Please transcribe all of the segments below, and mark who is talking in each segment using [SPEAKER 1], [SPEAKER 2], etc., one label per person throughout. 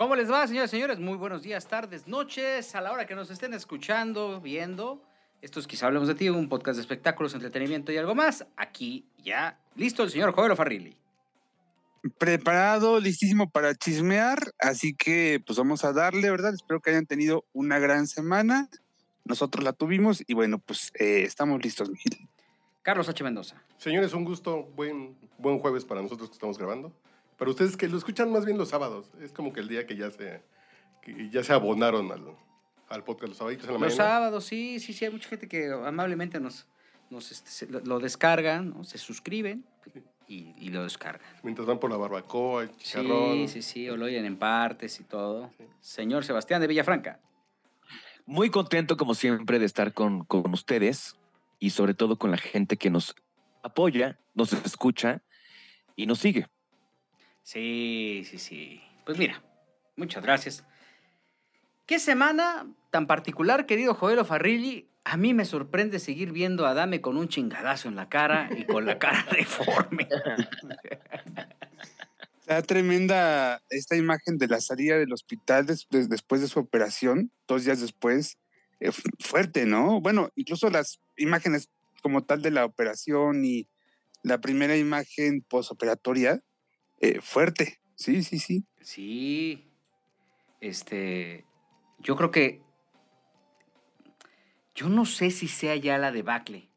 [SPEAKER 1] ¿Cómo les va, señores y señores? Muy buenos días, tardes, noches, a la hora que nos estén escuchando, viendo. Esto es Quizá Hablemos de Ti, un podcast de espectáculos, entretenimiento y algo más. Aquí ya listo el señor Joel Farrilli.
[SPEAKER 2] Preparado, listísimo para chismear, así que pues vamos a darle, ¿verdad? Espero que hayan tenido una gran semana. Nosotros la tuvimos y bueno, pues eh, estamos listos, Miguel.
[SPEAKER 1] Carlos H. Mendoza.
[SPEAKER 3] Señores, un gusto, buen, buen jueves para nosotros que estamos grabando. Para ustedes que lo escuchan más bien los sábados, es como que el día que ya se, que ya se abonaron al, al podcast los sábados en la
[SPEAKER 1] Los
[SPEAKER 3] mañana.
[SPEAKER 1] sábados, sí, sí, sí, hay mucha gente que amablemente nos, nos este, se- lo, lo descargan, ¿no? se suscriben y, y lo descargan.
[SPEAKER 3] Mientras van por la barbacoa, el chicharrón.
[SPEAKER 1] Sí, sí, sí, o lo oyen en partes y todo. Señor Sebastián de Villafranca.
[SPEAKER 4] Muy contento, como siempre, de estar con, con ustedes y sobre todo con la gente que nos apoya, nos escucha y nos sigue.
[SPEAKER 1] Sí, sí, sí. Pues mira, muchas gracias. ¿Qué semana tan particular, querido Joel Farrilli? A mí me sorprende seguir viendo a Dame con un chingadazo en la cara y con la cara deforme.
[SPEAKER 2] Está tremenda esta imagen de la salida del hospital des- des- después de su operación, dos días después. eh, fu- fuerte, ¿no? Bueno, incluso las imágenes como tal de la operación y la primera imagen posoperatoria, eh, fuerte. Sí, sí, sí.
[SPEAKER 1] Sí. Este. Yo creo que. Yo no sé si sea ya la debacle.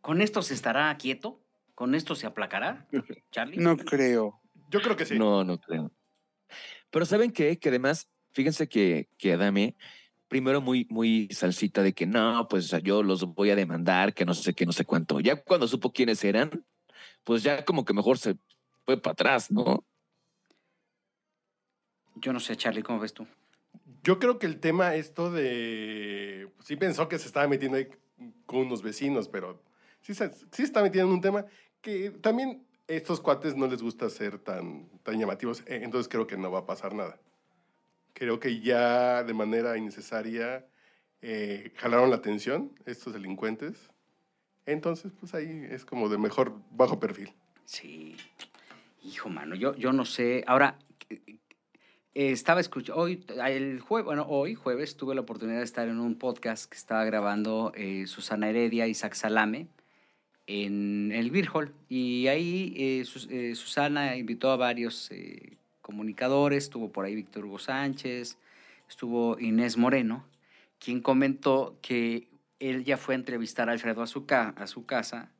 [SPEAKER 1] ¿Con esto se estará quieto? ¿Con esto se aplacará, Charlie?
[SPEAKER 2] No creo.
[SPEAKER 3] Yo creo que sí.
[SPEAKER 4] No, no creo. Pero ¿saben qué? Que además, fíjense que, que Adame, primero muy, muy salsita de que no, pues yo los voy a demandar, que no sé qué, no sé cuánto. Ya cuando supo quiénes eran, pues ya como que mejor se fue para atrás, ¿no?
[SPEAKER 1] Yo no sé, Charlie, ¿cómo ves tú?
[SPEAKER 3] Yo creo que el tema esto de... pues, sí pensó que se estaba metiendo ahí con unos vecinos, pero sí se, sí está metiendo en un tema que también estos cuates no les gusta ser tan, tan llamativos, eh, entonces creo que no va a pasar nada. Creo que ya de manera innecesaria eh, jalaron la atención estos delincuentes. Entonces, pues ahí es como de mejor bajo perfil.
[SPEAKER 1] Sí. Hijo, mano, yo, yo no sé. Ahora, eh, estaba escuchando, hoy, el jueves, bueno, hoy, jueves, tuve la oportunidad de estar en un podcast que estaba grabando eh, Susana Heredia y Isaac Salame en el Beer. Y ahí eh, Sus- eh, Susana invitó a varios eh, comunicadores, estuvo por ahí Víctor Hugo Sánchez, estuvo Inés Moreno, quien comentó que él ya fue a entrevistar a Alfredo a a su casa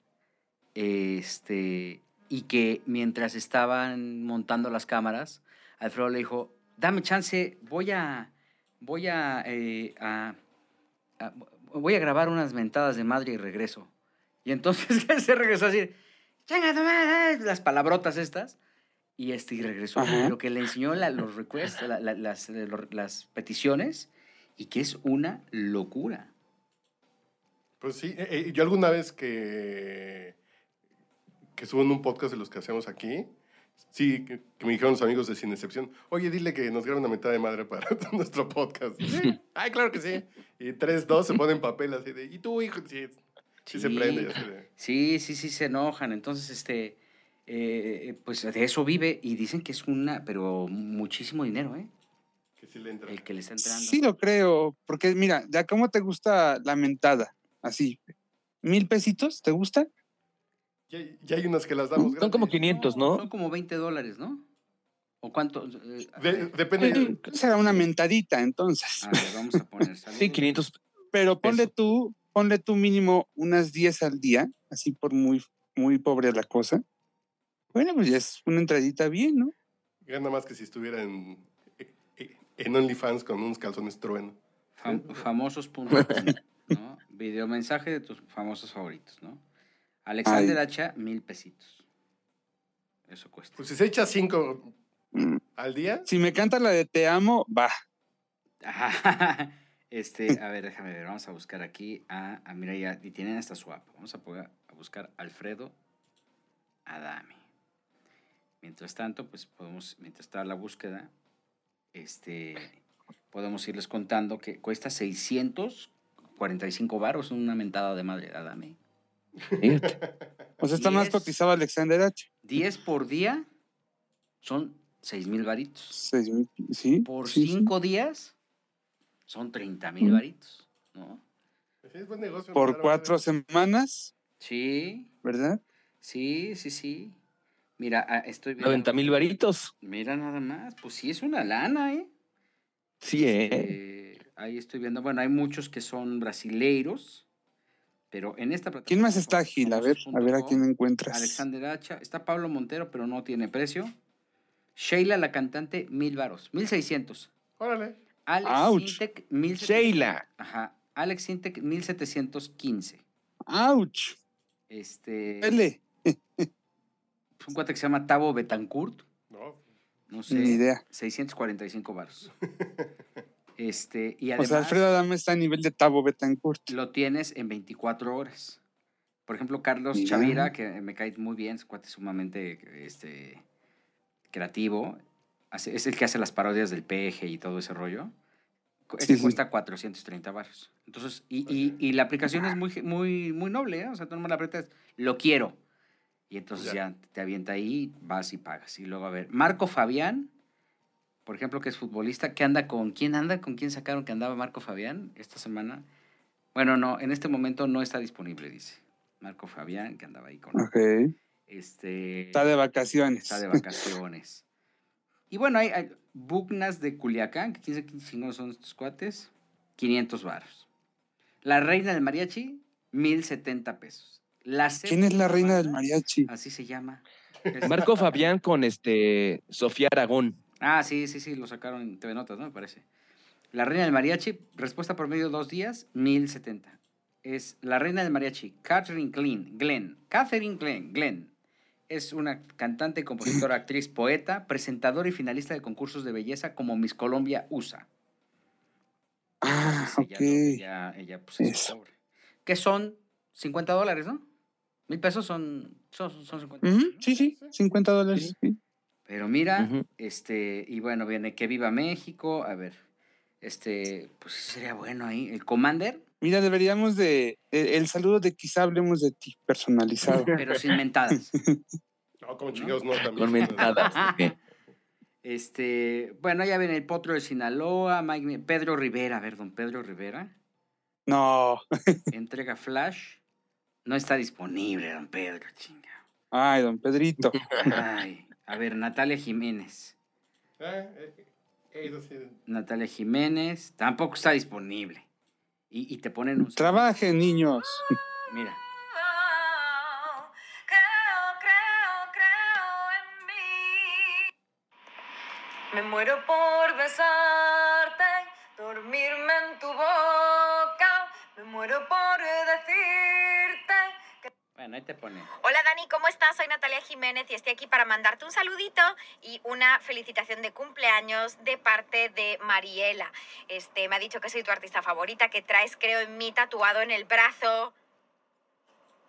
[SPEAKER 1] este, y que mientras estaban montando las cámaras, Alfredo le dijo, dame chance, voy a, voy a, eh, a- a- voy a grabar unas mentadas de madre y regreso. Y entonces él se regresó a decir, "Chinga tu madre", las palabrotas estas. Y este, y regresó,
[SPEAKER 2] Ajá.
[SPEAKER 1] pero que le enseñó la- los requests, la- la- las, eh, lo- las peticiones, y que es una locura.
[SPEAKER 3] Pues sí, eh, yo alguna vez que, que subo en un podcast de los que hacemos aquí, sí, que, que me dijeron los amigos de Sin Excepción, oye, dile que nos grabe una mitad de madre para nuestro podcast. Sí, ay, claro que sí. Y tres, dos se ponen papel así de, ¿y tú, hijo? Sí, sí se
[SPEAKER 1] Sí.
[SPEAKER 3] prende. y así de,
[SPEAKER 1] Sí, sí, sí, se enojan. Entonces, este, eh, pues de eso vive y dicen que es una, pero muchísimo dinero, ¿eh?
[SPEAKER 3] que sí le entra.
[SPEAKER 1] El que le está entrando.
[SPEAKER 2] Sí lo creo, porque mira, ya cómo te gusta la mentada, así, mil pesitos, ¿te gusta?
[SPEAKER 3] Ya, ya hay unas que las damos
[SPEAKER 4] Son como
[SPEAKER 3] gratis.
[SPEAKER 4] 500, ¿no?
[SPEAKER 1] Son como 20 dólares, ¿no? ¿O cuánto? Eh,
[SPEAKER 3] De- depende.
[SPEAKER 2] Será una mentadita, entonces.
[SPEAKER 1] A ver, vamos a poner.
[SPEAKER 4] Sí,
[SPEAKER 1] saludos.
[SPEAKER 4] 500.
[SPEAKER 2] Pero ponle tú, ponle tú mínimo unas 10 al día, así por muy, muy pobre la cosa. Bueno, pues ya es una entradita bien, ¿no?
[SPEAKER 3] Gana más que si estuviera en, en OnlyFans con unos calzones trueno.
[SPEAKER 1] Fam- famosos.com, ¿no? Videomensaje de tus famosos favoritos, ¿no? Alexander Hacha, mil pesitos. Eso cuesta.
[SPEAKER 3] Pues si se echa cinco
[SPEAKER 2] Mm.
[SPEAKER 3] al día,
[SPEAKER 2] Si me canta la de Te amo, va.
[SPEAKER 1] Este, a ver, déjame ver, vamos a buscar aquí a, a mira ya, y tienen hasta su app. Vamos a, poder- a buscar Alfredo Adame. Mientras tanto, pues podemos, mientras está la búsqueda, este, podemos irles contando que cuesta 645 baros, una mentada de madre de Adame.
[SPEAKER 4] Fíjate.
[SPEAKER 2] O sea, está más
[SPEAKER 1] Diez.
[SPEAKER 2] cotizado Alexander H.
[SPEAKER 1] 10 por día son 6 mil varitos.
[SPEAKER 2] Seis mil- Sí.
[SPEAKER 1] Por
[SPEAKER 2] sí, sí.
[SPEAKER 1] 5 días son 30 mil varitos, ¿no?
[SPEAKER 3] Sí, es buen negocio.
[SPEAKER 2] Por
[SPEAKER 3] empezar a
[SPEAKER 2] cuatro
[SPEAKER 3] vender.
[SPEAKER 2] semanas,
[SPEAKER 1] Sí,
[SPEAKER 2] ¿verdad?
[SPEAKER 1] sí, sí, sí. Mira, ah, estoy viendo.
[SPEAKER 4] 90 mil varitos.
[SPEAKER 1] Mira nada más, pues sí es una lana, ¿eh?
[SPEAKER 4] Sí, ¿eh?
[SPEAKER 1] Este, ahí estoy viendo, bueno, hay muchos que son brasileiros, pero en esta plataforma.
[SPEAKER 2] ¿Quién más está ágil? A ver, a ver a quién encuentras.
[SPEAKER 1] Alexander Hacha, está Pablo Montero, pero no tiene precio. Sheila, la cantante, mil varos, mil seiscientos.
[SPEAKER 3] Órale.
[SPEAKER 1] Alex
[SPEAKER 2] Ouch.
[SPEAKER 1] Sintek, mil
[SPEAKER 4] Sheila.
[SPEAKER 1] Ajá, Alex Sintek, mil setecientos quince.
[SPEAKER 2] ¡Auch!
[SPEAKER 1] Este,
[SPEAKER 2] Pele.
[SPEAKER 1] es un cuate que se llama Tavo Betancourt,
[SPEAKER 3] No.
[SPEAKER 1] no sé.
[SPEAKER 2] Ni idea.
[SPEAKER 1] 645 varos. Este, y
[SPEAKER 2] O
[SPEAKER 1] además
[SPEAKER 2] sea, Alfredo Adame está a nivel de Tabo Betancourt.
[SPEAKER 1] lo tienes en 24 horas. Por ejemplo, Carlos
[SPEAKER 2] Mira.
[SPEAKER 1] Chavira, que me cae muy bien, es un cuate sumamente este, creativo. hace- es el que hace las parodias del peje y todo ese rollo. Cu-
[SPEAKER 2] Sí,
[SPEAKER 1] Ese
[SPEAKER 2] sí.
[SPEAKER 1] cuesta 430 varos. Entonces, y, y- y la aplicación es muy, muy, muy noble, ¿eh? O sea, tú nomás la apretas, lo quiero. Y entonces
[SPEAKER 3] Ya.
[SPEAKER 1] ya. te avienta ahí, vas y pagas. Y luego, a ver, Marco Fabián, por ejemplo, que es futbolista, que anda con, ¿quién anda? ¿Con quién sacaron que andaba Marco Fabián esta semana? Bueno, no, en este momento no está disponible, dice. Marco Fabián, que andaba ahí con...
[SPEAKER 2] Ok.
[SPEAKER 1] Este,
[SPEAKER 2] Está de vacaciones.
[SPEAKER 1] Está de vacaciones. y bueno, hay, hay Bugnas de Culiacán, que quién sabe qué chingados son estos cuates, 500 varos. La reina del mariachi, 1070 pesos. La
[SPEAKER 2] ¿Quién es la reina del mariachi?
[SPEAKER 1] Así se llama.
[SPEAKER 4] Marco Fabián con este Sofía Aragón.
[SPEAKER 1] Ah, sí, sí, sí, lo sacaron en TV Notas, ¿no? Me parece. La reina del mariachi, respuesta por medio de dos días, 1070. Es la reina del mariachi, Catherine Glenn. Glenn. Catherine Glenn. Glenn. Es una cantante, compositora, actriz, poeta, presentadora y finalista de concursos de belleza como Miss Colombia USA.
[SPEAKER 2] Ah,
[SPEAKER 1] Entonces,
[SPEAKER 2] ok.
[SPEAKER 1] ella, no- ella, ella, pues, es
[SPEAKER 2] Eso.
[SPEAKER 1] pobre. Que son 50 dólares, ¿no? Mil pesos son, son, son 50
[SPEAKER 2] Ujú,
[SPEAKER 1] dólares, ¿no?
[SPEAKER 2] Sí, sí, 50 dólares. sí.
[SPEAKER 1] Pero mira, este, y bueno, viene que viva México, a ver, este, pues sería bueno ahí, el Commander,
[SPEAKER 2] Mira, deberíamos de. El, el saludo de quizá hablemos de ti, personalizado.
[SPEAKER 1] pero sin mentadas.
[SPEAKER 3] No, como chingados no también.
[SPEAKER 4] Con mentadas.
[SPEAKER 1] Este, bueno, ya viene el Potro de Sinaloa, Mike Pedro Rivera, a ver, don Pedro Rivera,
[SPEAKER 2] No.
[SPEAKER 1] entrega Flash, no está disponible, don Pedro, chinga.
[SPEAKER 2] Ay, don Pedrito.
[SPEAKER 1] Ay, a ver, Natalia Jiménez,
[SPEAKER 3] eh, eh, eso sí.
[SPEAKER 1] Natalia Jiménez, tampoco está disponible. Y, y te ponen un...
[SPEAKER 2] Trabajen, niños.
[SPEAKER 1] Mira.
[SPEAKER 5] Creo, creo, creo en mí. Me muero por besarte, dormirme en tu boca. Me muero por decirte.
[SPEAKER 1] Bueno, ahí te pone.
[SPEAKER 6] Hola Dani, ¿cómo estás? Soy Natalia Jiménez y estoy aquí para mandarte un saludito y una felicitación de cumpleaños de parte de Mariela. Este, me ha dicho que soy tu artista favorita, que traes, creo, en mí tatuado en el brazo.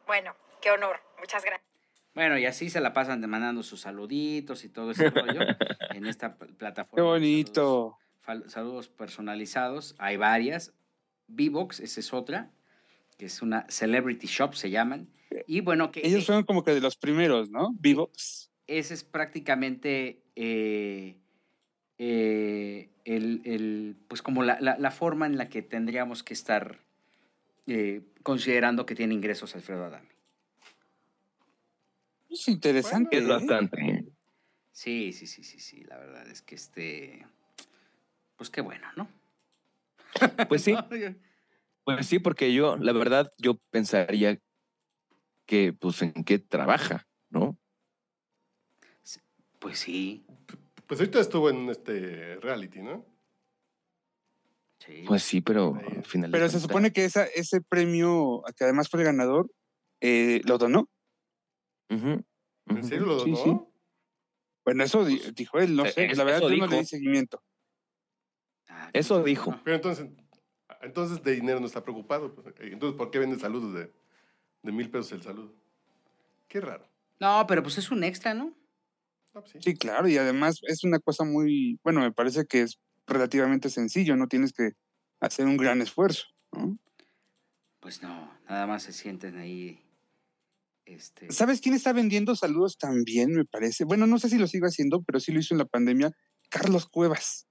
[SPEAKER 6] Bueno, qué honor. Muchas gracias.
[SPEAKER 1] Bueno, y así se la pasan demandando sus saluditos y todo ese rollo en esta pl- plataforma.
[SPEAKER 2] Qué bonito.
[SPEAKER 1] Saludos, saludos personalizados. Hay varias. Vivox, esa es otra, que es una celebrity shop, se llaman. Y bueno, que
[SPEAKER 2] Ellos
[SPEAKER 1] eh,
[SPEAKER 2] fueron como que de los primeros, ¿no? Vivos.
[SPEAKER 1] ese es prácticamente eh, eh, el, el, pues como la, la- la forma en la que tendríamos que estar eh, considerando que tiene ingresos Alfredo Adame.
[SPEAKER 2] Es interesante.
[SPEAKER 4] Es bastante.
[SPEAKER 1] Sí, sí, sí, sí, sí. La verdad es que este. Pues qué bueno, ¿no?
[SPEAKER 4] Pues sí, pues sí, porque yo, la verdad, yo pensaría que, pues, en qué trabaja, ¿no?
[SPEAKER 1] Pues sí.
[SPEAKER 3] Pues ahorita estuvo en este reality, ¿no?
[SPEAKER 1] sí.
[SPEAKER 4] Pues sí, pero
[SPEAKER 3] Ahí.
[SPEAKER 4] al final.
[SPEAKER 2] Pero se supone que esa, ese premio, que además fue el ganador, eh, lo donó.
[SPEAKER 3] ¿En serio lo
[SPEAKER 2] Sí,
[SPEAKER 3] donó?
[SPEAKER 2] sí. Bueno, eso di- dijo él, no
[SPEAKER 4] Eh,
[SPEAKER 2] sé.
[SPEAKER 4] eso
[SPEAKER 2] La verdad, yo no le di seguimiento.
[SPEAKER 1] Ah,
[SPEAKER 4] eso dijo.
[SPEAKER 3] Pero entonces, Entonces de dinero no está preocupado. pues. Entonces, ¿por qué vende saludos de, de mil pesos el saludo? Qué raro.
[SPEAKER 1] No, pero pues es un extra, ¿no?
[SPEAKER 3] Pues sí.
[SPEAKER 2] Sí, claro, y además es una cosa muy, bueno, me parece que es relativamente sencillo, no tienes que hacer un gran esfuerzo, ¿no?
[SPEAKER 1] Pues no, nada más se sienten ahí. Este.
[SPEAKER 2] ¿Sabes quién está vendiendo saludos también, me parece? Bueno, no sé si lo sigo haciendo, pero sí lo hizo en la pandemia, Carlos Cuevas.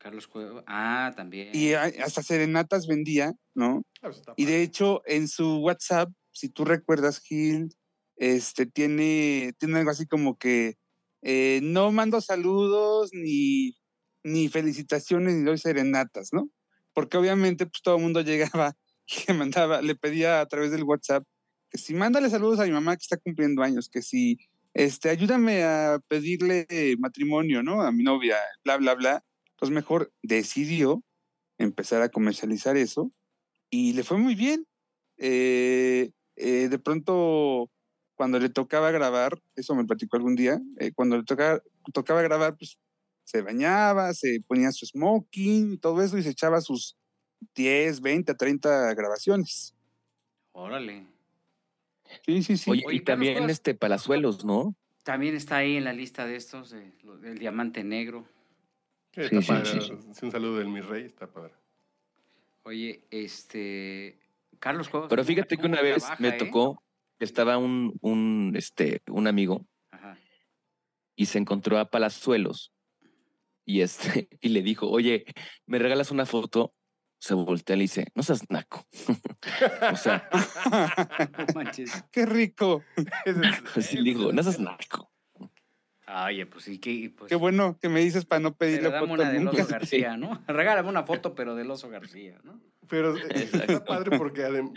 [SPEAKER 1] Carlos Cueva. Ah, también.
[SPEAKER 2] Y hasta serenatas vendía, ¿no?
[SPEAKER 3] Ah, pues está
[SPEAKER 2] Y de hecho, en su WhatsApp, si tú recuerdas, Gil, este, tiene, tiene algo así como que eh, no mando saludos ni, ni felicitaciones ni doy serenatas, ¿no? Porque obviamente pues todo el mundo llegaba y le mandaba, le pedía a través del WhatsApp que si mándale saludos a mi mamá que está cumpliendo años, que si este, ayúdame a pedirle matrimonio, ¿no? A mi novia, bla, bla, bla. Entonces mejor decidió empezar a comercializar eso y le fue muy bien. Eh, eh, de pronto, cuando le tocaba grabar, eso me platicó algún día, eh, cuando le tocaba, tocaba grabar, pues se bañaba, se ponía su smoking y todo eso y se echaba sus 10, 20, 30 grabaciones.
[SPEAKER 1] Órale.
[SPEAKER 2] Sí, sí, sí.
[SPEAKER 4] Oye,
[SPEAKER 1] Oye,
[SPEAKER 4] y también este Palazuelos, ¿no?
[SPEAKER 1] También está ahí en la lista de estos, del diamante negro.
[SPEAKER 3] Sí, está
[SPEAKER 4] Sí, sí,
[SPEAKER 3] padre.
[SPEAKER 4] sí, sí.
[SPEAKER 3] Sí, Un saludo del mi rey, está padre.
[SPEAKER 1] Oye, este. Carlos Cuevas.
[SPEAKER 4] Pero
[SPEAKER 1] ¿cómo-
[SPEAKER 4] fíjate que una vez me
[SPEAKER 1] eh?
[SPEAKER 4] tocó, estaba un, un, este, un amigo
[SPEAKER 1] Ajá.
[SPEAKER 4] y se encontró a Palazuelos y, este, y le dijo, oye, ¿me regalas una foto? Se voltea y le dice, no seas naco. o sea,
[SPEAKER 1] No manches.
[SPEAKER 2] Qué rico.
[SPEAKER 4] Así le digo, no seas naco.
[SPEAKER 1] Oye, pues sí, que. Pues,
[SPEAKER 2] Qué bueno que me dices para no pedirle foto
[SPEAKER 1] una del
[SPEAKER 2] nunca.
[SPEAKER 1] oso García, ¿no? Regálame una foto, pero del oso García, ¿no?
[SPEAKER 3] Pero eh, está
[SPEAKER 4] Exacto.
[SPEAKER 3] padre porque adem-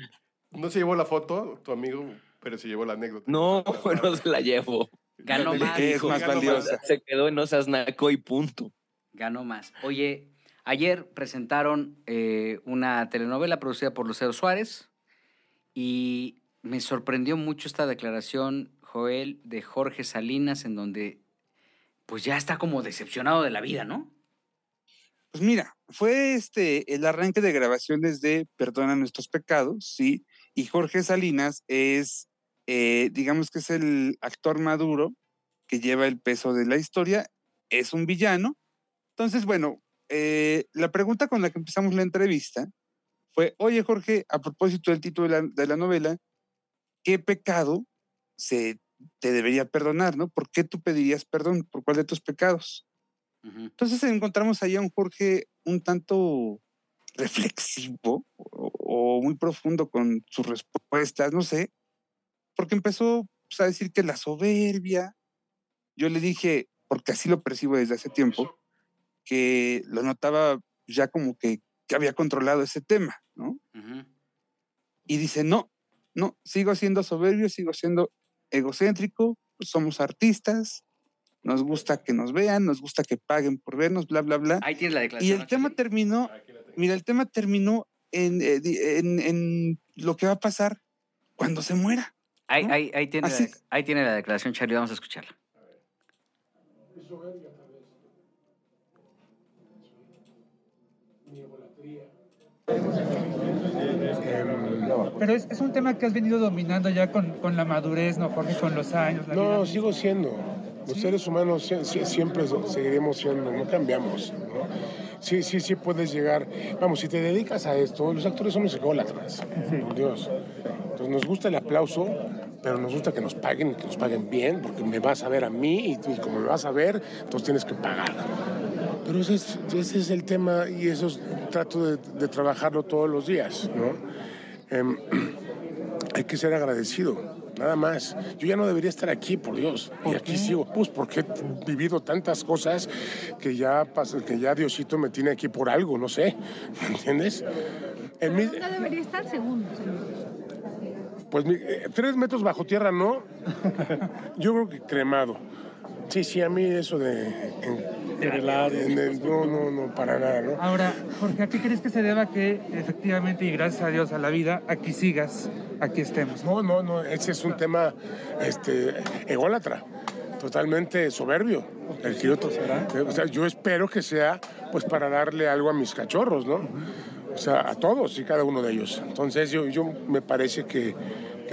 [SPEAKER 3] no se llevó la foto, tu amigo, pero se llevó la anécdota.
[SPEAKER 4] No, no se la llevo.
[SPEAKER 1] Ganó más.
[SPEAKER 2] Es más
[SPEAKER 3] ganó
[SPEAKER 2] valiosa.
[SPEAKER 4] Se quedó en no seas naco y punto.
[SPEAKER 1] Ganó más. Oye, ayer presentaron eh, una telenovela producida por Lucero Suárez y me sorprendió mucho esta declaración, Joel, de Jorge Salinas, en donde pues ya está como decepcionado de la vida, ¿no?
[SPEAKER 2] Pues mira, fue este el arranque de grabaciones de Perdona nuestros pecados, sí, y Jorge Salinas es, eh, digamos que es el actor maduro que lleva el peso de la historia, es un villano. Entonces, bueno, eh, la pregunta con la que empezamos la entrevista fue, oye Jorge, a propósito del título de la, de la novela, ¿qué pecado se te debería perdonar, no? ¿Por qué tú pedirías perdón? ¿Por cuál de tus pecados? Entonces encontramos ahí a un Jorge un tanto reflexivo o, o muy profundo con sus respuestas, no sé, porque empezó pues, a decir que la soberbia, yo le dije, porque así lo percibo desde hace tiempo, que lo notaba ya como que, que había controlado ese tema, ¿no? Y dice, no, no, sigo siendo soberbio, sigo siendo egocéntrico, somos artistas, nos gusta que nos vean, nos gusta que paguen por vernos, bla, bla, bla.
[SPEAKER 1] Ahí tienes la
[SPEAKER 2] Y
[SPEAKER 1] declaración.
[SPEAKER 2] el tema terminó, mira, el tema terminó en, eh, en, en lo que va a pasar cuando se muera.
[SPEAKER 1] Ahí,
[SPEAKER 2] ¿no?
[SPEAKER 1] ahí- ahí tiene la, ahí tiene la declaración, Charlie, vamos a escucharla.
[SPEAKER 7] Pero es, es un tema que has venido dominando ya con, con la madurez, ¿no, Jorge? Con los años. la vida
[SPEAKER 8] No,
[SPEAKER 7] misma.
[SPEAKER 8] sigo siendo. Los seres humanos sie- sie- siempre seguiremos siendo, no cambiamos. ¿no? Sí, sí, sí puedes llegar. Vamos, si te dedicas a esto, los actores somos ególatras. por Dios. Entonces nos gusta el aplauso, pero nos gusta que nos paguen, que nos paguen bien, porque me vas a ver a mí y, y como me vas a ver, entonces tienes que pagar. Pero ese es, ese es el tema y eso es- trato de, de trabajarlo todos los días, ¿no? Em, hay que ser agradecido, nada más. Yo ya no debería estar aquí, por Dios. Y aquí sigo, pues porque he vivido tantas cosas que ya, que ya Diosito me tiene aquí por algo, no sé. ¿Me entiendes? En mi-
[SPEAKER 9] ¿Dónde debería estar según?
[SPEAKER 8] pues eh, tres metros bajo tierra, ¿no? Yo creo que cremado. Sí, sí, a mí eso de... en- en el- no, no, no, para nada, ¿no?
[SPEAKER 7] Ahora, Jorge, ¿a qué crees que se deba que efectivamente y gracias a Dios a la vida aquí sigas, aquí estemos?
[SPEAKER 8] No, no, no, ese es un tema este, ególatra, totalmente soberbio. El que yo, o sea, yo espero que sea pues para darle algo a mis cachorros, ¿no? O sea, a todos y cada uno de ellos. Entonces yo, yo me parece que,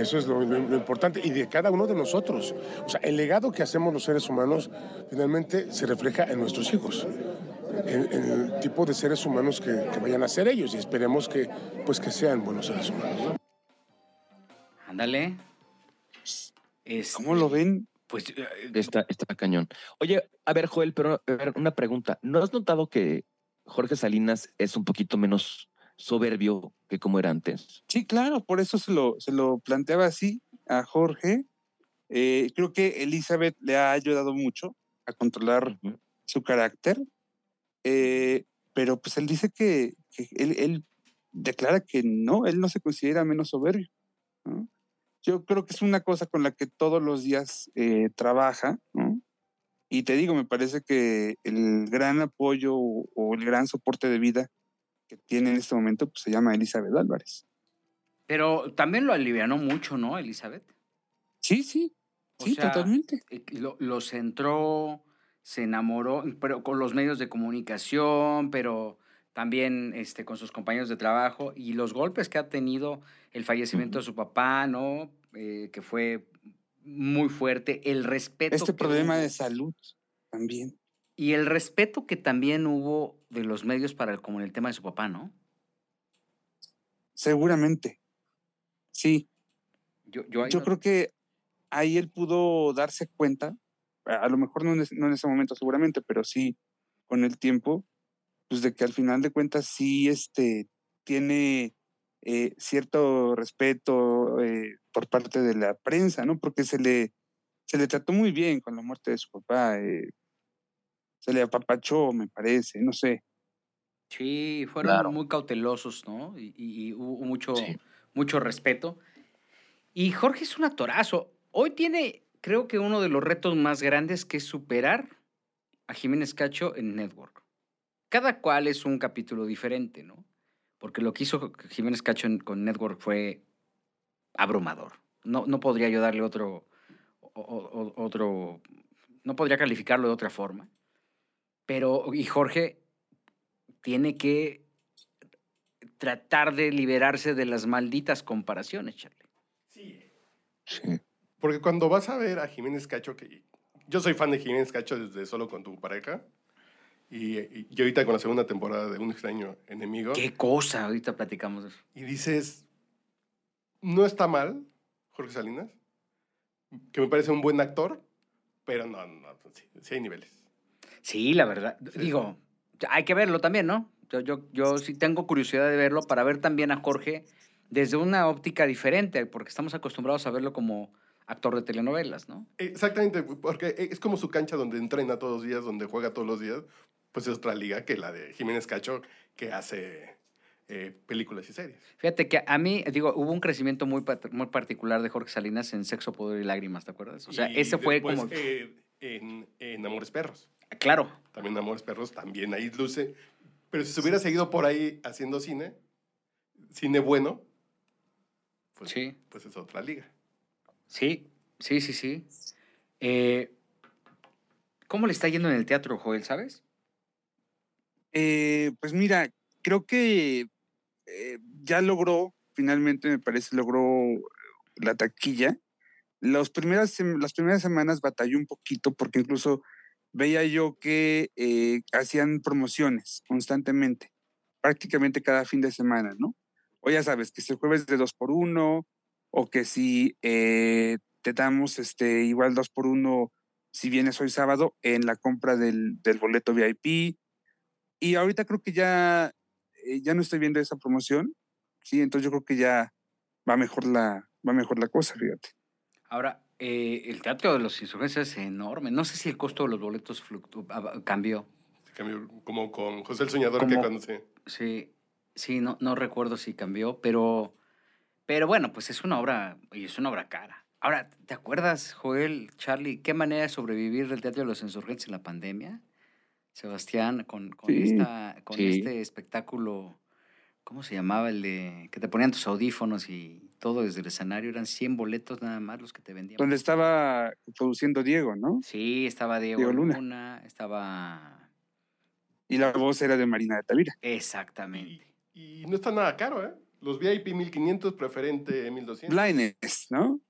[SPEAKER 8] que eso es lo, lo- lo importante y de cada uno de nosotros. O sea, el legado que hacemos los seres humanos finalmente se refleja en nuestros hijos, en, en el tipo de seres humanos que, que vayan a ser ellos y esperemos que, pues, que sean buenos seres humanos. ¿no?
[SPEAKER 1] Ándale. Este,
[SPEAKER 2] ¿Cómo lo ven?
[SPEAKER 1] Pues eh,
[SPEAKER 4] Está, está cañón. Oye, a ver, Joel, pero a ver, una pregunta. ¿No has notado que Jorge Salinas es un poquito menos soberbio que como era antes?
[SPEAKER 2] Sí, claro, por eso se lo, se lo planteaba así a Jorge. Eh, creo que Elizabeth le ha ayudado mucho a controlar su carácter, eh, pero pues él dice que, que él, él declara que no, él no se considera menos soberbio. ¿no? Yo creo que es una cosa con la que todos los días eh, trabaja, ¿no? Y te digo, me parece que el gran apoyo o, o el gran soporte de vida que tiene en este momento pues, se llama Elizabeth Álvarez.
[SPEAKER 1] pero también lo alivianó mucho, ¿no, Elizabeth?
[SPEAKER 2] Sí, sí,
[SPEAKER 1] O
[SPEAKER 2] sí,
[SPEAKER 1] sea,
[SPEAKER 2] totalmente.
[SPEAKER 1] Eh, Lo, lo centró, se enamoró, pero con los medios de comunicación, pero también este, con sus compañeros de trabajo y los golpes que ha tenido el fallecimiento de su papá, ¿no? Eh, que fue muy fuerte, el respeto.
[SPEAKER 2] Este
[SPEAKER 1] que
[SPEAKER 2] problema de salud también.
[SPEAKER 1] Y el respeto que también hubo de los medios para el, como en el tema de su papá, ¿no?
[SPEAKER 2] Seguramente. Sí,
[SPEAKER 1] Yo, yo, ahí
[SPEAKER 2] yo
[SPEAKER 1] no-
[SPEAKER 2] creo que ahí él pudo darse cuenta, a lo mejor no en, ese- no en ese momento seguramente, pero sí con el tiempo, pues de que al final de cuentas sí este, tiene eh, cierto respeto eh, por parte de la prensa, ¿no? Porque se le, se le trató muy bien con la muerte de su papá, eh, se le apapachó, me parece, no sé.
[SPEAKER 1] Sí, fueron
[SPEAKER 4] Claro.
[SPEAKER 1] muy cautelosos, ¿no? Y, hubo mucho,
[SPEAKER 4] Sí.
[SPEAKER 1] mucho respeto. Y Jorge es un actorazo. Hoy tiene, creo que uno de los retos más grandes que es superar a Jiménez Cacho en Network. Cada cual es un capítulo diferente, ¿no? Porque lo que hizo Jiménez Cacho con Network fue abrumador. No, no podría yo darle otro, o- o- o- otro, no podría calificarlo de otra forma. Pero, y Jorge tiene que tratar de liberarse de las malditas comparaciones, Charlie.
[SPEAKER 3] Sí.
[SPEAKER 4] Sí.
[SPEAKER 3] Porque cuando vas a ver a Jiménez Cacho, que yo soy fan de Jiménez Cacho desde solo con tu pareja, y, y- y ahorita con la segunda temporada de Un extraño enemigo,
[SPEAKER 1] ¿Qué cosa? Ahorita platicamos de eso.
[SPEAKER 3] y dices, no está mal, Jorge Salinas, que me parece un buen actor, pero no, no, sí, sí hay niveles.
[SPEAKER 1] Sí, la verdad. Digo, hay que verlo también, ¿no? Yo, yo, yo sí tengo curiosidad de verlo para ver también a Jorge desde una óptica diferente, porque estamos acostumbrados a verlo como actor de telenovelas, ¿no?
[SPEAKER 3] Exactamente, porque es como su cancha donde entrena todos los días, donde juega todos los días, pues es otra liga que la de Jiménez Cacho, que hace eh, películas y series.
[SPEAKER 1] Fíjate que a mí, digo, hubo un crecimiento muy, muy particular de Jorge Salinas en Sexo, Poder y Lágrimas, ¿te acuerdas? O sea,
[SPEAKER 3] Y
[SPEAKER 1] ese fue
[SPEAKER 3] después,
[SPEAKER 1] como...
[SPEAKER 3] eh, en, en Amores Perros.
[SPEAKER 1] Claro,
[SPEAKER 3] También Amores Perros, también ahí luce. Pero si se hubiera seguido por ahí haciendo cine, cine bueno, pues,
[SPEAKER 1] Sí.
[SPEAKER 3] pues es otra liga.
[SPEAKER 1] sí, sí, sí, sí. Eh, ¿Cómo le está yendo en el teatro, Joel, sabes?
[SPEAKER 2] Eh, pues mira, creo que eh, ya logró, finalmente me parece, logró la taquilla. Los primeras, las primeras semanas batalló un poquito porque incluso veía yo que eh, hacían promociones constantemente, prácticamente cada fin de semana, ¿no? O ya sabes, que si el jueves de dos por uno, o que si eh, te damos este, igual dos por uno si vienes hoy sábado en la compra del, del boleto VIP. Y ahorita creo que ya, eh, ya no estoy viendo esa promoción, sí, entonces yo creo que ya va mejor la, va mejor la cosa, fíjate.
[SPEAKER 1] Ahora, eh, el Teatro de los Insurgentes es enorme. No sé si el costo de los boletos fluctu- ah, cambió.
[SPEAKER 3] Se cambió como con José el Soñador, que cuando se...
[SPEAKER 1] Sí, sí, no, no recuerdo si cambió, pero, pero bueno, pues es una obra, y es una obra cara. Ahora, ¿te acuerdas, Joel, Charlie, qué manera de sobrevivir del Teatro de los Insurgentes en la pandemia? Sebastián, con, con,
[SPEAKER 2] Sí,
[SPEAKER 1] esta, con
[SPEAKER 4] sí.
[SPEAKER 1] este espectáculo, ¿cómo se llamaba? El de que te ponían tus audífonos y todo desde el escenario, eran 100 boletos nada más los que te vendían.
[SPEAKER 2] Donde estaba produciendo Diego, ¿no?
[SPEAKER 1] Sí, estaba Diego,
[SPEAKER 2] Diego Luna.
[SPEAKER 1] Luna, estaba...
[SPEAKER 2] Y la voz era de Marina de Tavira.
[SPEAKER 1] Exactamente.
[SPEAKER 3] Y, Y no está nada caro, ¿eh? Los VIP 1500, preferente 1200.
[SPEAKER 2] Blindness, ¿no?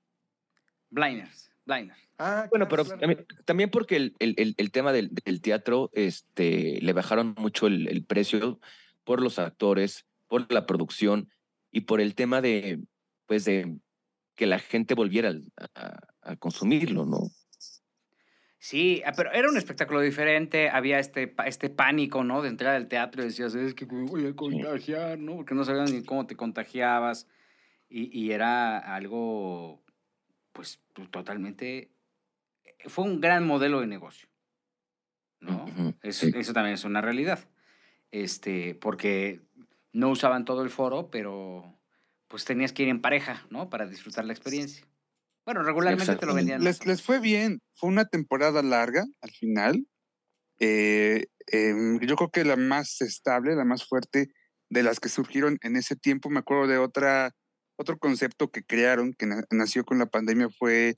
[SPEAKER 1] Blinders, Blinders.
[SPEAKER 3] Ah,
[SPEAKER 4] Bueno, pero
[SPEAKER 3] claro.
[SPEAKER 4] también, también porque el, el- el- el tema del, del teatro, este, le bajaron mucho el, el precio por los actores, por la producción y por el tema de, pues, de que la gente volviera a, a consumirlo, ¿no?
[SPEAKER 1] Sí, ah, pero era un espectáculo diferente, había este, este pánico, ¿no? De entrar al teatro y decías, es que me voy a contagiar, ¿no? Porque no sabían ni cómo te contagiabas. Y, y era algo, pues, to- totalmente... Fue un gran modelo de negocio, ¿no? Eso,
[SPEAKER 4] sí.
[SPEAKER 1] eso también es una realidad. Este, porque no usaban todo el foro, pero pues tenías que ir en pareja, ¿no? Para disfrutar la experiencia. Bueno, regularmente te lo vendían.
[SPEAKER 2] Les, les fue bien. Fue una temporada larga al final. Eh, em, yo creo que la más estable, la más fuerte de las que surgieron en ese tiempo. Me acuerdo de otra, otro concepto que crearon que na- nació con la pandemia fue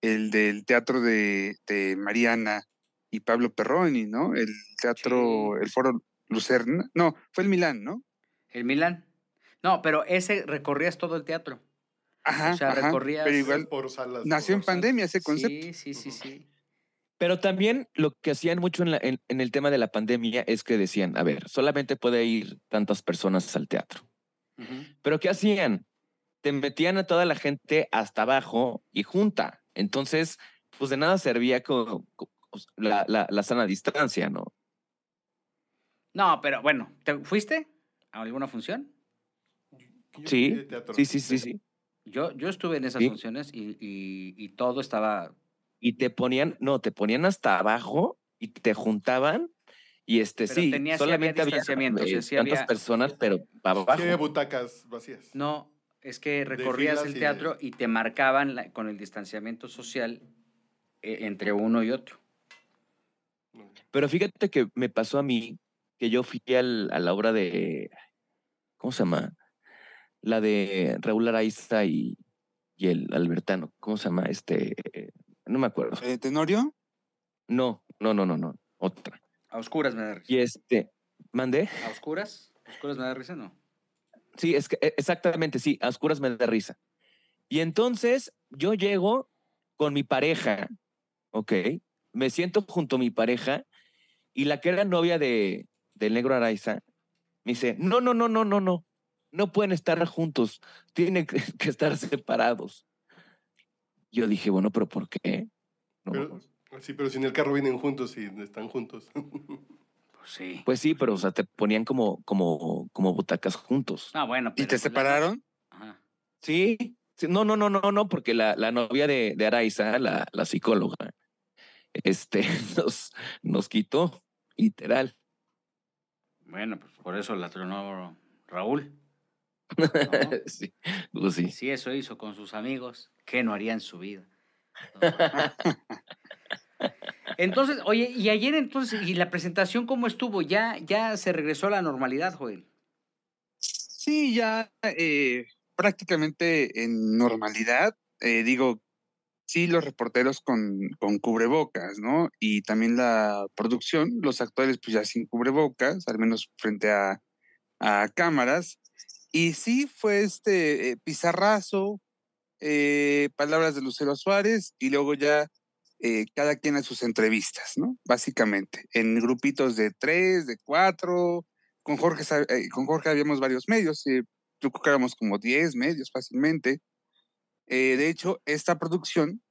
[SPEAKER 2] el del teatro de, de Mariana y Pablo Perroni, ¿no? El teatro, el foro Lucerna. No, fue el Milán, ¿no?
[SPEAKER 1] El Milán. No, pero ese recorrías todo el teatro.
[SPEAKER 2] Ajá,
[SPEAKER 1] O sea,
[SPEAKER 2] ajá,
[SPEAKER 1] recorrías-
[SPEAKER 2] pero igual
[SPEAKER 3] por salas.
[SPEAKER 2] nació en
[SPEAKER 3] salas.
[SPEAKER 2] pandemia ese concepto.
[SPEAKER 1] Sí, sí, sí, sí.
[SPEAKER 4] Pero también lo que hacían mucho en, la- en- en el tema de la pandemia es que decían, a ver, solamente puede ir tantas personas al teatro. Pero ¿qué hacían? Te metían a toda la gente hasta abajo y junta. Entonces, pues de nada servía co- co- la, la- la sana distancia, ¿no?
[SPEAKER 1] No, pero bueno, ¿te fuiste a alguna función?
[SPEAKER 3] Yo
[SPEAKER 4] Sí,
[SPEAKER 3] fui de teatro.
[SPEAKER 4] Sí, sí, sí, sí.
[SPEAKER 1] Yo, yo estuve en esas
[SPEAKER 4] Sí.
[SPEAKER 1] funciones y, y- y todo estaba...
[SPEAKER 4] Y te ponían, no, te ponían hasta abajo y te juntaban y este
[SPEAKER 1] Pero
[SPEAKER 4] sí,
[SPEAKER 1] tenía- sí había
[SPEAKER 4] solamente había,
[SPEAKER 1] distanciamiento, sí,
[SPEAKER 4] eh,
[SPEAKER 1] sí
[SPEAKER 4] tantas
[SPEAKER 1] había-
[SPEAKER 4] personas, pero para
[SPEAKER 3] Sí,
[SPEAKER 4] abajo.
[SPEAKER 3] había butacas vacías.
[SPEAKER 1] No, es que recorrías el
[SPEAKER 3] y de-
[SPEAKER 1] teatro y te marcaban la- con el distanciamiento social eh, entre uno y otro.
[SPEAKER 4] Pero fíjate que me pasó a mí que yo fui al- a la obra de, ¿cómo se llama? La de Raúl Araiza y, y el Albertano, ¿cómo se llama? Este, no me acuerdo.
[SPEAKER 2] Eh, ¿Tenorio?
[SPEAKER 4] No, no, no, no, no, otra.
[SPEAKER 1] A oscuras me da risa.
[SPEAKER 4] Y este, mandé.
[SPEAKER 1] ¿A oscuras? ¿A oscuras me da risa? No.
[SPEAKER 4] Sí, es que e- exactamente, sí, a oscuras me da risa. Y entonces yo llego con mi pareja, ¿ok? Me siento junto a mi pareja y la que era novia de, del negro Araiza me dice, no, no, no, no, no, no, no pueden estar juntos, tienen que, que estar separados. Yo dije, bueno, pero ¿por qué? No,
[SPEAKER 3] Pero, sí, pero si en el carro vienen juntos y están juntos.
[SPEAKER 1] Pues sí.
[SPEAKER 4] Pues sí, pero o sea, te ponían como, como, como butacas juntos.
[SPEAKER 1] Ah, bueno.
[SPEAKER 2] ¿Y te
[SPEAKER 1] pues
[SPEAKER 2] separaron?
[SPEAKER 1] Ajá.
[SPEAKER 4] Sí, sí, no, no, no, no, no, porque la, la novia de, de Araiza, la, la psicóloga, este, nos, nos quitó, literal.
[SPEAKER 1] Bueno, pues por eso la tronó Raúl.
[SPEAKER 4] sí, pues sí.
[SPEAKER 1] Si eso hizo con sus amigos, ¿qué no haría en su vida? Entonces, oye, y ayer entonces, ¿y la presentación cómo estuvo? ¿Ya, ya se regresó a la normalidad, Joel?
[SPEAKER 2] Sí, ya eh, prácticamente en normalidad. eh, digo, sí, los reporteros con, con cubrebocas, ¿no? Y también la producción, los actores pues ya sin cubrebocas, al menos frente a, a cámaras. Y sí, fue este eh, pizarrazo, eh, palabras de Lucero Suárez y luego ya eh, cada quien a sus entrevistas, ¿no? Básicamente, en grupitos de tres, de cuatro, con Jorge, con Jorge habíamos varios medios, yo creo que éramos como 10 medios fácilmente. De hecho, esta producción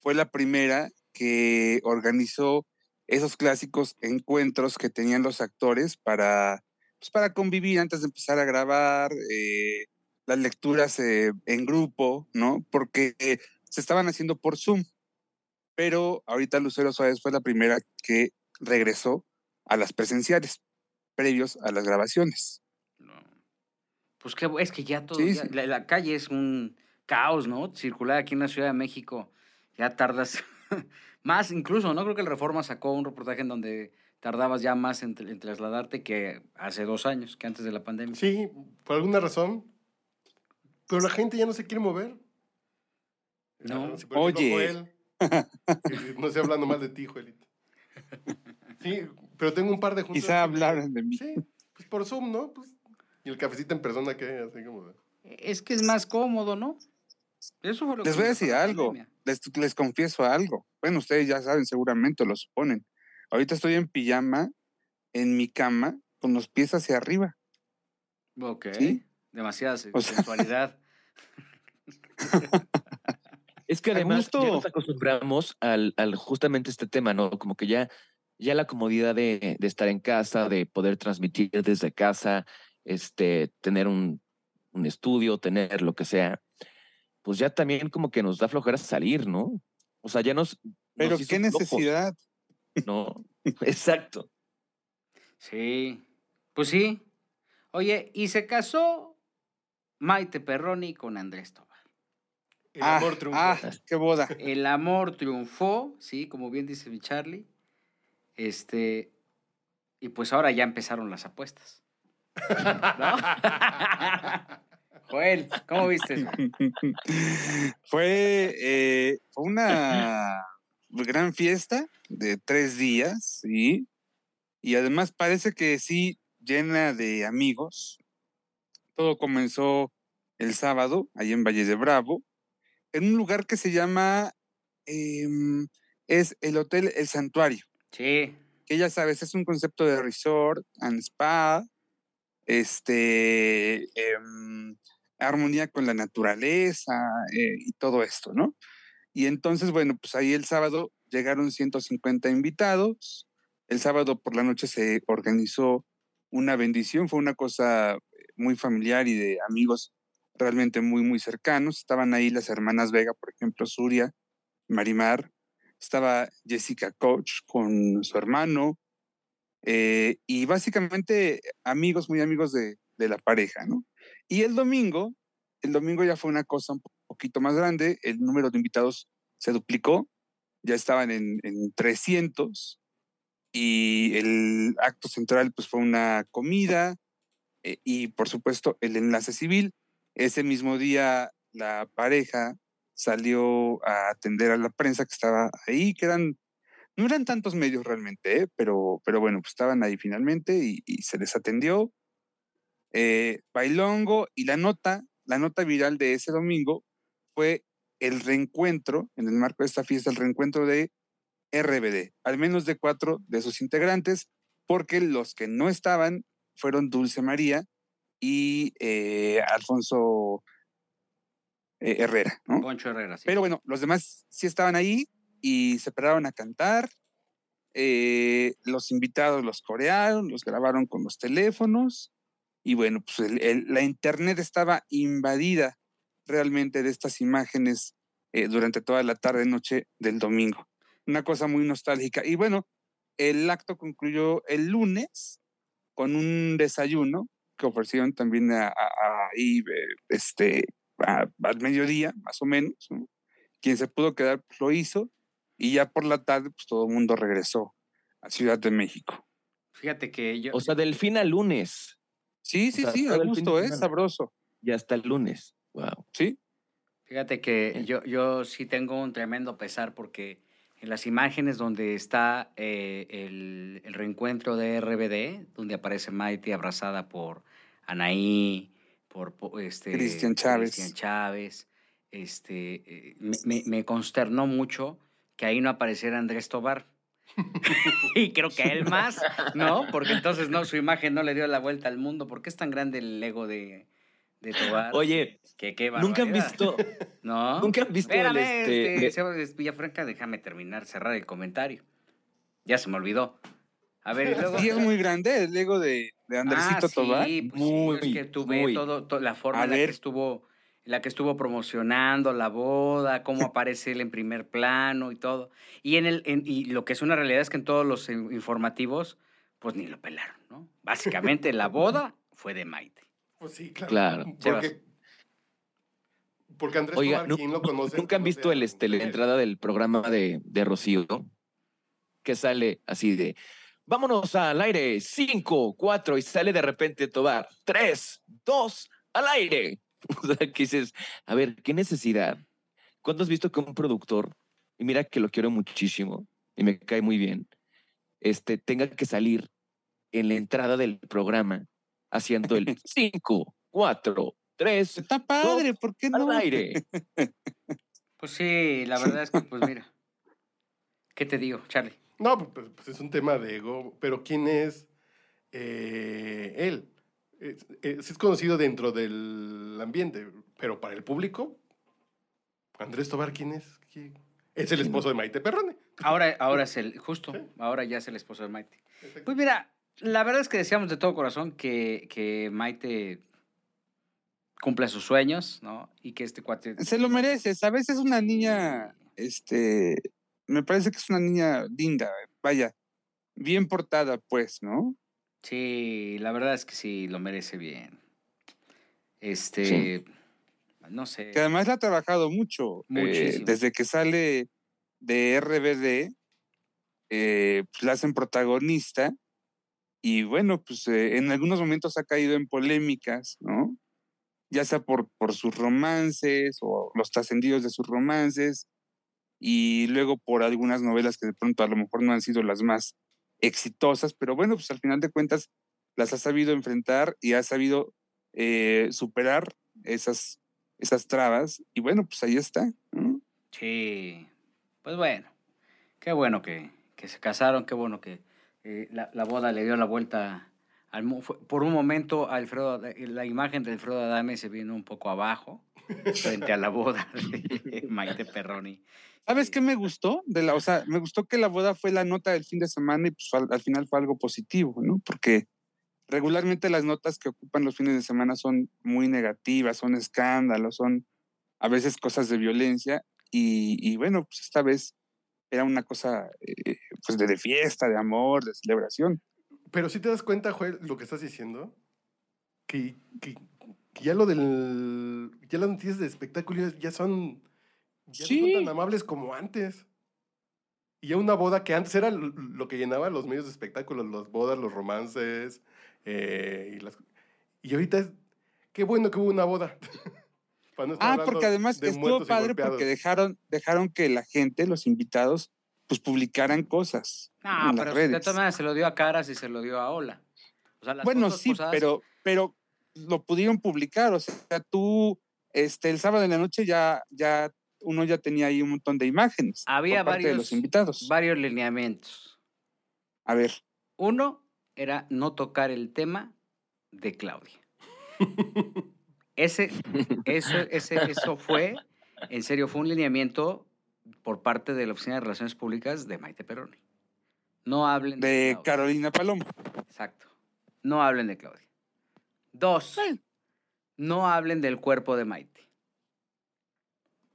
[SPEAKER 2] fue la primera que organizó esos clásicos encuentros que tenían los actores para, pues, para convivir antes de empezar a grabar, eh, las lecturas eh, en grupo, ¿no? Porque eh, se estaban haciendo por Zoom, pero ahorita Lucero Suárez fue la primera que regresó a las presenciales previos a las grabaciones.
[SPEAKER 1] Pues que es que ya todo,
[SPEAKER 2] Sí,
[SPEAKER 1] ya-
[SPEAKER 2] sí.
[SPEAKER 1] La, la calle es un caos, ¿no? Circular aquí en la Ciudad de México, ya tardas más incluso, ¿no? Creo que el Reforma sacó un reportaje en donde tardabas ya más en, en trasladarte que hace dos años, que antes de la pandemia.
[SPEAKER 3] Sí, por alguna razón. Pero la gente ya no se quiere mover.
[SPEAKER 1] No.
[SPEAKER 3] Si, por ejemplo,
[SPEAKER 2] Oye.
[SPEAKER 3] Joel, no estoy hablando mal de ti, Joelito. Sí, pero tengo un par de juntas.
[SPEAKER 2] Quizá hablaran de mí.
[SPEAKER 3] Sí, pues por Zoom, ¿no? Pues Y el cafecito en persona que así como de-
[SPEAKER 1] Es que es más cómodo, ¿no? Eso fue lo
[SPEAKER 2] Les
[SPEAKER 1] que
[SPEAKER 2] voy a decir algo. Les, les confieso algo. Bueno, ustedes ya saben, seguramente lo suponen. Ahorita estoy en pijama, en mi cama, con los pies hacia arriba.
[SPEAKER 1] Ok.
[SPEAKER 2] ¿Sí?
[SPEAKER 1] Demasiada
[SPEAKER 2] O sea-
[SPEAKER 1] sensualidad.
[SPEAKER 4] Es que además ya nos acostumbramos al, al justamente este tema, ¿no? Como que ya, ya la comodidad de, de estar en casa, de poder transmitir desde casa, este, tener un, un estudio, tener lo que sea, pues ya también como que nos da flojera salir, ¿no? O sea, ya nos...
[SPEAKER 2] Pero
[SPEAKER 4] nos
[SPEAKER 2] qué necesidad.
[SPEAKER 4] ¿No? Exacto.
[SPEAKER 1] Sí. Pues sí. Oye, y se casó Maite Perroni con Andrés Tobar.
[SPEAKER 3] El
[SPEAKER 2] ah,
[SPEAKER 3] amor triunfó.
[SPEAKER 2] ah, qué boda.
[SPEAKER 1] El amor triunfó, sí, como bien dice mi Charlie. Este, y pues ahora ya empezaron las apuestas. ¿No? Joel, ¿cómo viste eso?
[SPEAKER 2] fue, eh, fue una gran fiesta de tres días, ¿sí? Y además parece que sí, llena de amigos. Todo comenzó el sábado, ahí en Valle de Bravo, en un lugar que se llama, em, es el Hotel El Santuario.
[SPEAKER 1] Sí,
[SPEAKER 2] que ya sabes, es un concepto de resort and spa, este, em, armonía con la naturaleza eh, y todo esto, ¿no? Y entonces, bueno, pues ahí el sábado llegaron 150 invitados, el sábado por la noche se organizó una bendición, fue una cosa muy familiar y de amigos realmente muy, muy cercanos. Estaban ahí las hermanas Vega, por ejemplo, Suria, Marimar, estaba Jessica Koch con su hermano, eh, y básicamente amigos, muy amigos de, de la pareja, ¿no? Y el domingo, el domingo ya fue una cosa un poquito más grande, el número de invitados se duplicó, ya estaban en, en 300, y el acto central pues fue una comida, eh, y por supuesto el enlace civil. Ese mismo día la pareja salió a atender a la prensa que estaba ahí, que eran, no eran tantos medios realmente, ¿eh? pero, pero bueno, pues estaban ahí finalmente y, y se les atendió. Eh, bailongo y la nota, la nota viral de ese domingo fue el reencuentro, en el marco de esta fiesta, el reencuentro de RBD, al menos de cuatro de sus integrantes, porque los que no estaban fueron Dulce María y eh, Alfonso eh, Herrera, ¿no?
[SPEAKER 1] Poncho Herrera, sí.
[SPEAKER 2] Pero bueno, los demás sí estaban ahí y se pararon a cantar. eh, los invitados los corearon, los grabaron con los teléfonos. Y bueno, pues el- el- la internet estaba invadida realmente de estas imágenes eh, durante toda la tarde-noche del domingo. Una cosa muy nostálgica. Y bueno, el acto concluyó el lunes con un desayuno que ofrecieron también a- a- eh, este, a- al mediodía, más o menos. ¿no? Quien se pudo quedar, pues, lo hizo. Y ya por la tarde, pues todo el mundo regresó a Ciudad de México.
[SPEAKER 1] Fíjate que yo.
[SPEAKER 4] O sea, del fin al lunes.
[SPEAKER 2] Sí,
[SPEAKER 4] O
[SPEAKER 2] sí,
[SPEAKER 4] sea,
[SPEAKER 2] sí, a gusto, ¿eh?
[SPEAKER 4] semana.
[SPEAKER 2] Sabroso.
[SPEAKER 4] Ya hasta el lunes. Wow.
[SPEAKER 2] Sí.
[SPEAKER 1] Fíjate que yo, yo sí tengo un tremendo pesar porque en las imágenes donde está eh, el, el reencuentro de RBD, donde aparece Maite abrazada por Anaí, por, po- este,
[SPEAKER 2] Cristian Chávez.
[SPEAKER 1] Cristian Chávez, este, eh, me, me- me consternó mucho que ahí no apareciera Andrés Tobar. y creo que a él más, ¿no? Porque entonces no, su imagen no le dio la vuelta al mundo. ¿Por qué es tan grande el ego de, de Tobar?
[SPEAKER 4] Oye,
[SPEAKER 1] que qué
[SPEAKER 4] ¿nunca han visto,
[SPEAKER 1] ¿No?
[SPEAKER 4] nunca han visto el este,
[SPEAKER 1] este,
[SPEAKER 4] de-
[SPEAKER 1] Sebas Villafranca, déjame terminar, cerrar el comentario. Ya se me olvidó. A ver, y luego.
[SPEAKER 2] Sí, es muy grande el ego de, de Andresito
[SPEAKER 1] ah,
[SPEAKER 2] Tobar.
[SPEAKER 1] Sí, pues
[SPEAKER 4] Muy,
[SPEAKER 1] sí, es que tú ves
[SPEAKER 4] muy.
[SPEAKER 1] todo, to- la forma
[SPEAKER 2] A
[SPEAKER 1] en la que estuvo, la que estuvo promocionando la boda, cómo aparece él en primer plano y todo. Y en el, en- y lo que es una realidad es que en todos los in- informativos, pues ni lo pelaron, ¿no? Básicamente la boda fue de Maite.
[SPEAKER 3] Pues sí, claro.
[SPEAKER 4] Claro.
[SPEAKER 3] Porque, porque Andrés
[SPEAKER 4] Oiga,
[SPEAKER 3] Tobar,
[SPEAKER 4] nu-
[SPEAKER 3] ¿quién lo conoce?
[SPEAKER 4] ¿Nunca han visto el, este, la entrada del programa de, de Rocío? Que sale así de, vámonos al aire, cinco, cuatro, y sale de repente Tobar, tres, dos, al aire. O sea, que dices, a ver, ¿qué necesidad? ¿Cuándo has visto que un productor, y mira que lo quiero muchísimo, y me cae muy bien, este, tenga que salir en la entrada del programa haciendo el 5, 4, 3,
[SPEAKER 2] Está padre, ¿por qué no?
[SPEAKER 4] al aire.
[SPEAKER 1] Pues sí, la verdad es que, pues mira. ¿Qué te digo, Charlie?
[SPEAKER 3] No, pues, pues es un tema de ego, pero ¿quién es eh, él? Es, es- es conocido dentro del ambiente, pero para el público, Andrés Tobar, ¿quién es? ¿Quién? Es el esposo de Maite Perrone.
[SPEAKER 1] Ahora, ahora es el, justo,
[SPEAKER 3] Sí.
[SPEAKER 1] ahora ya es el esposo de Maite. Pues mira, la verdad es que deseamos de todo corazón que, que Maite cumpla sus sueños, ¿no? Y que este cuate...
[SPEAKER 2] Se lo merece, ¿sabes? Es una niña, este, me parece que es una niña linda, vaya, bien portada, pues, ¿no?
[SPEAKER 1] Sí, la verdad es que sí, lo merece bien. Este, no sé.
[SPEAKER 2] Que además la ha trabajado mucho. eh, desde que sale de RBD, eh, pues la hacen protagonista. Y bueno, pues eh, en algunos momentos ha caído en polémicas, ¿no? Ya sea por, por sus romances o los trascendidos de sus romances. Y luego por algunas novelas que de pronto a lo mejor no han sido las más exitosas, pero bueno, pues al final de cuentas las ha sabido enfrentar y ha sabido eh, superar esas, esas trabas. Y bueno, pues ahí está.
[SPEAKER 1] Sí, pues bueno, qué bueno que, que se casaron, qué bueno que eh, la, la boda le dio la vuelta al Por un momento, Alfredo, Ada- la imagen de Alfredo Adame se vino un poco abajo frente a la boda de Maite Perroni.
[SPEAKER 2] ¿Sabes qué me gustó? De la, o sea, me gustó que la boda fue la nota del fin de semana y pues al, al final fue algo positivo, ¿no? Porque regularmente las notas que ocupan los fines de semana son muy negativas, son escándalos, son a veces cosas de violencia y, y bueno, pues esta vez era una cosa eh, pues de, de fiesta, de amor, de celebración.
[SPEAKER 3] Pero si te das cuenta, Joel, lo que estás diciendo, que, que- que ya lo del. Ya las noticias de espectáculo ya son. Ya no
[SPEAKER 2] Sí.
[SPEAKER 3] son tan amables como antes. Y ya una boda que antes era lo que llenaba los medios de espectáculos, las bodas, los romances. eh, y, las- y ahorita es. Qué bueno que hubo una boda. Para no estar
[SPEAKER 2] Ah, porque además
[SPEAKER 3] de
[SPEAKER 2] estuvo padre porque dejaron, dejaron que la gente, los invitados, pues publicaran cosas
[SPEAKER 1] No,
[SPEAKER 2] en las
[SPEAKER 1] pero de
[SPEAKER 2] redes.
[SPEAKER 1] todas maneras se lo dio a Caras y se lo dio a Ola. O sea, las
[SPEAKER 2] Bueno, sí,
[SPEAKER 1] posadas-
[SPEAKER 2] pero, pero lo pudieron publicar. O sea, tú, este, el sábado en la noche ya, ya, uno ya tenía ahí un montón de imágenes.
[SPEAKER 1] Había
[SPEAKER 2] por parte de los
[SPEAKER 1] varios-
[SPEAKER 2] invitados.
[SPEAKER 1] varios lineamientos.
[SPEAKER 2] A ver,
[SPEAKER 1] Uno era no tocar el tema de Claudia. Ese, eso, ese, eso fue, en serio, fue un lineamiento por parte de la Oficina de Relaciones Públicas de Maite Perroni. No hablen de,
[SPEAKER 2] de. Carolina Paloma.
[SPEAKER 1] Exacto. No hablen de Claudia. Dos, no hablen del cuerpo de Maite.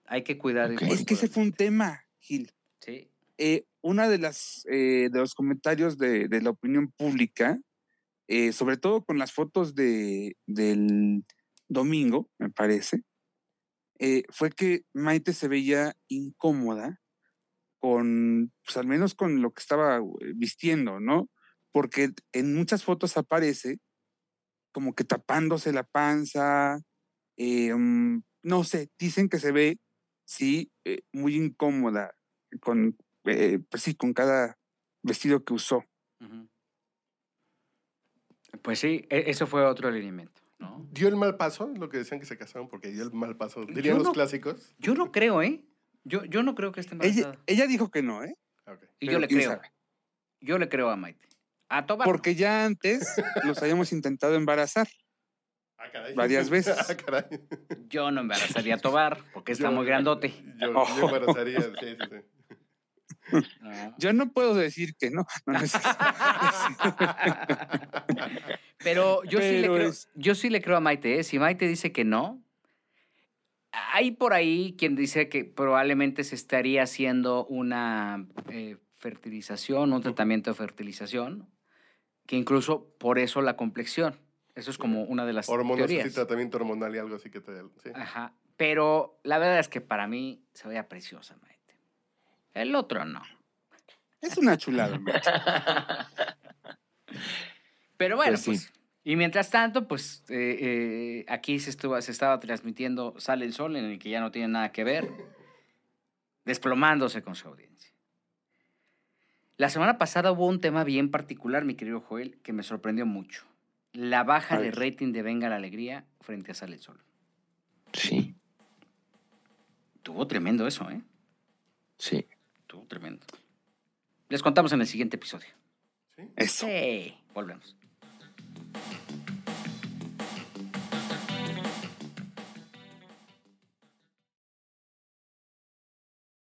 [SPEAKER 1] Hay que cuidar el
[SPEAKER 4] Ok.
[SPEAKER 1] cuerpo.
[SPEAKER 2] Es que ese fue un tema, Gil.
[SPEAKER 1] Sí.
[SPEAKER 2] Eh, una de las eh, de los comentarios de, de la opinión pública, eh, sobre todo con las fotos de, del domingo, me parece, eh, fue que Maite se veía incómoda con, pues al menos con lo que estaba eh, vistiendo, ¿no? Porque en muchas fotos aparece como que tapándose la panza, mm, no sé, dicen que se ve, sí, eh, muy incómoda con, pues sí, con cada vestido que usó.
[SPEAKER 1] Pues sí, e- eso fue otro lineamiento, ¿no?
[SPEAKER 3] ¿Dio el mal paso? Lo que decían que se casaron porque dio el mal paso. Dirían los
[SPEAKER 1] no-
[SPEAKER 3] clásicos.
[SPEAKER 1] Yo no creo, ¿eh? Yo, yo no creo que esté embarazada.
[SPEAKER 2] ella dijo que no, ¿eh?
[SPEAKER 3] Ok.
[SPEAKER 1] Y
[SPEAKER 2] pero
[SPEAKER 1] yo le creo.
[SPEAKER 2] sabe.
[SPEAKER 1] Yo le creo a Maite. A Tobar. no.
[SPEAKER 2] Porque ya antes los habíamos intentado embarazar.
[SPEAKER 3] Ah, caray.
[SPEAKER 2] Varias veces.
[SPEAKER 3] Ah, caray.
[SPEAKER 1] Yo no embarazaría a Tobar porque está
[SPEAKER 3] Yo-
[SPEAKER 1] muy grandote.
[SPEAKER 3] Yo,
[SPEAKER 2] Oh.
[SPEAKER 3] yo embarazaría, sí, sí, sí.
[SPEAKER 1] No.
[SPEAKER 2] Yo no puedo decir que no. no,
[SPEAKER 1] Pero yo sí le
[SPEAKER 2] Pero
[SPEAKER 1] creo,
[SPEAKER 2] es-
[SPEAKER 1] yo sí le creo a Maite, ¿eh? Si Maite dice que no, hay por ahí quien dice que probablemente se estaría haciendo una eh, fertilización, un tratamiento de fertilización, que incluso por eso la complexión. Eso es como una de las
[SPEAKER 3] Hormonas,
[SPEAKER 1] teorías.
[SPEAKER 3] así, tratamiento hormonal y algo así que te... Sí.
[SPEAKER 1] Ajá. Pero la verdad es que para mí se veía preciosa Maite. El otro no.
[SPEAKER 2] es una chulada.
[SPEAKER 1] Pero bueno,
[SPEAKER 4] Pues
[SPEAKER 1] pues. y mientras tanto, pues eh, eh, aquí se, estuvo, se estaba transmitiendo Sale el Sol, en el que ya no tiene nada que ver, desplomándose con su audiencia. La semana pasada hubo un tema bien particular, mi querido Joel, que me sorprendió mucho. la baja de rating de Venga la Alegría frente a Sale el Sol.
[SPEAKER 4] Sí,
[SPEAKER 1] Tuvo tremendo eso, ¿eh?
[SPEAKER 4] sí.
[SPEAKER 1] Tuvo tremendo. Les contamos en el siguiente episodio.
[SPEAKER 2] Eso.
[SPEAKER 1] Sí. Volvemos.